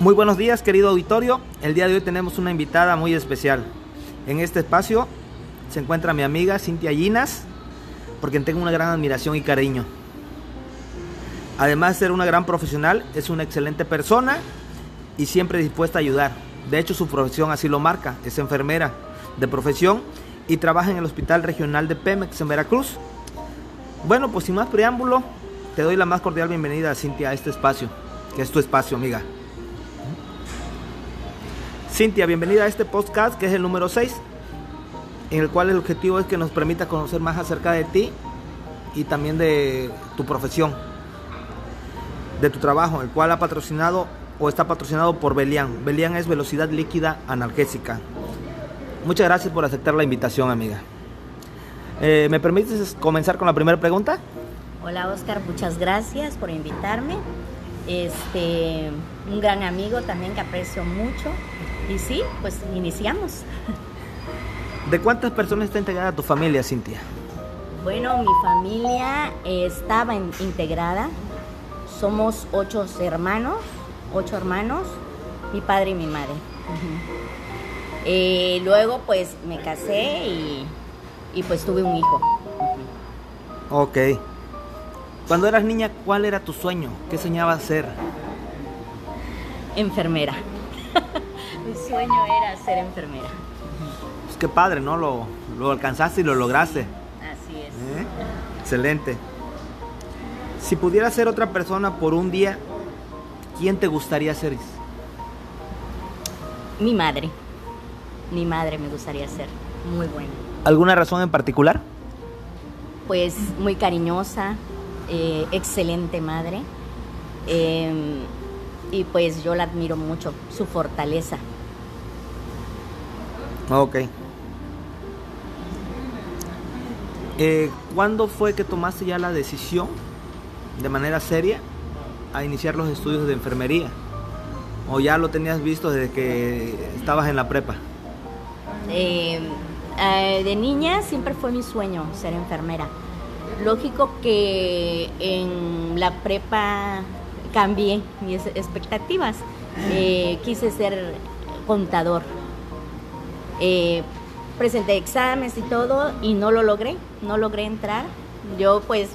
Muy buenos días, querido auditorio. El día de hoy tenemos una invitada muy especial. En este espacio se encuentra mi amiga Cintia Llinas, porque tengo una gran admiración y cariño. Además de ser una gran profesional, es una excelente persona y siempre dispuesta a ayudar. De hecho, su profesión así lo marca. Es enfermera de profesión y trabaja en el Hospital Regional de Pemex en Veracruz. Bueno, pues sin más preámbulo, te doy la más cordial bienvenida, Cintia, a este espacio, que es tu espacio, amiga. Cintia, bienvenida a este podcast que es el número 6, en el cual el objetivo es que nos permita conocer más acerca de ti y también de tu profesión, de tu trabajo, el cual ha patrocinado o está patrocinado por Belian. Belian es velocidad líquida analgésica. Muchas gracias por aceptar la invitación, amiga. Eh, ¿Me permites comenzar con la primera pregunta? Hola Oscar, muchas gracias por invitarme. Este, un gran amigo también que aprecio mucho y sí, pues iniciamos. ¿De cuántas personas está integrada tu familia, Cintia? Bueno, mi familia estaba integrada. Somos ocho hermanos, ocho hermanos, mi padre y mi madre. Eh, luego pues me casé y, y, pues tuve un hijo. Ok. Cuando eras niña, ¿cuál era tu sueño? ¿Qué soñabas ser? Enfermera. Mi sueño era ser enfermera. Pues qué padre, ¿no? Lo, lo alcanzaste y lo lograste. Así es. ¿Eh? Excelente. Si pudieras ser otra persona por un día, ¿quién te gustaría ser? Mi madre. Mi madre me gustaría ser. Muy buena. ¿Alguna razón en particular? Pues muy cariñosa, eh, excelente madre. Eh, y pues yo la admiro mucho, su fortaleza. Ok. Eh, ¿Cuándo fue que tomaste ya la decisión de manera seria a iniciar los estudios de enfermería? ¿O ya lo tenías visto desde que estabas en la prepa? Eh, eh, de niña siempre fue mi sueño ser enfermera. Lógico que en la prepa cambié mis expectativas. Eh, quise ser contador. Eh, presenté exámenes y todo y no lo logré, no logré entrar. Yo pues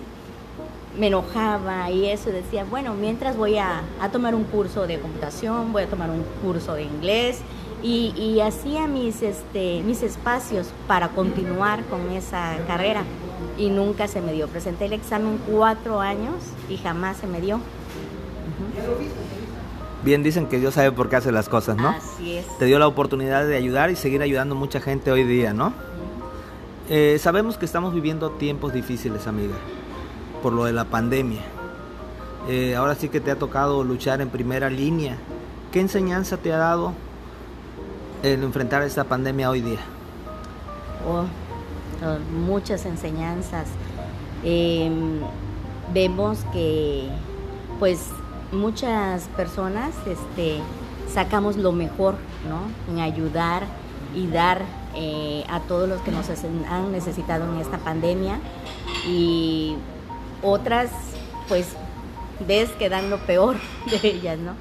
me enojaba y eso decía, bueno, mientras voy a, tomar un curso de computación, voy a tomar un curso de inglés y, y hacía mis, este, mis espacios para continuar con esa carrera y nunca se me dio. Presenté el examen cuatro años y jamás se me dio. Bien dicen que Dios sabe por qué hace las cosas, ¿no? Así es. Te dio la oportunidad de ayudar y seguir ayudando a mucha gente hoy día, ¿no? Eh, sabemos que estamos viviendo tiempos difíciles, amiga, por lo de la pandemia. Eh, ahora sí que te ha tocado luchar en primera línea. ¿Qué enseñanza te ha dado el enfrentar esta pandemia hoy día? Oh, oh muchas enseñanzas. Em, vemos que, pues, muchas personas este, sacamos lo mejor. En ayudar y dar eh, a todos los que nos han necesitado en esta pandemia y otras, pues, ves que dan lo peor de ellas, ¿no?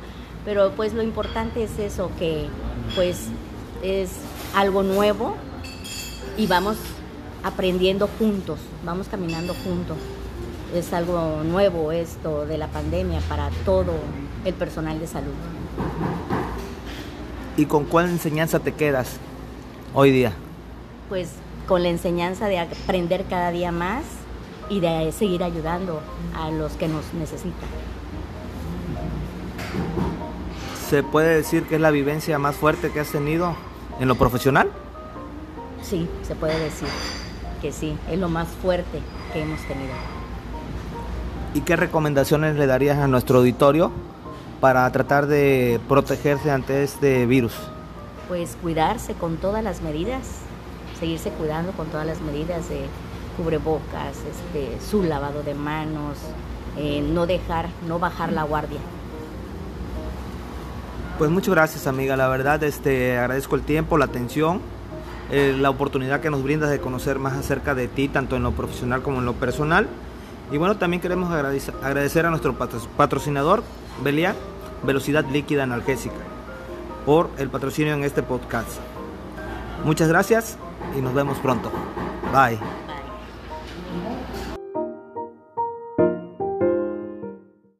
Pero pues lo importante es eso, que pues es algo nuevo y vamos aprendiendo juntos, vamos caminando juntos es algo nuevo esto de la pandemia para todo el personal de salud. ¿Y con cuál enseñanza te quedas hoy día? Pues con la enseñanza de aprender cada día más y de seguir ayudando a los que nos necesitan. ¿Se puede decir que es la vivencia más fuerte que has tenido en lo profesional? Sí, se puede decir que sí, es lo más fuerte que hemos tenido. ¿Y qué recomendaciones le darías a nuestro auditorio para tratar de protegerse ante este virus? Pues cuidarse con todas las medidas, seguirse cuidando con todas las medidas de cubrebocas, este, su lavado de manos, eh, no dejar, no bajar la guardia. Pues muchas gracias amiga, la verdad este, agradezco el tiempo, la atención, eh, la oportunidad que nos brindas de conocer más acerca de ti, tanto en lo profesional como en lo personal. Y bueno, también queremos agradecer a nuestro patrocinador, Belia, Velocidad Líquida Analgésica por el patrocinio en este podcast. Muchas gracias y nos vemos pronto. Bye.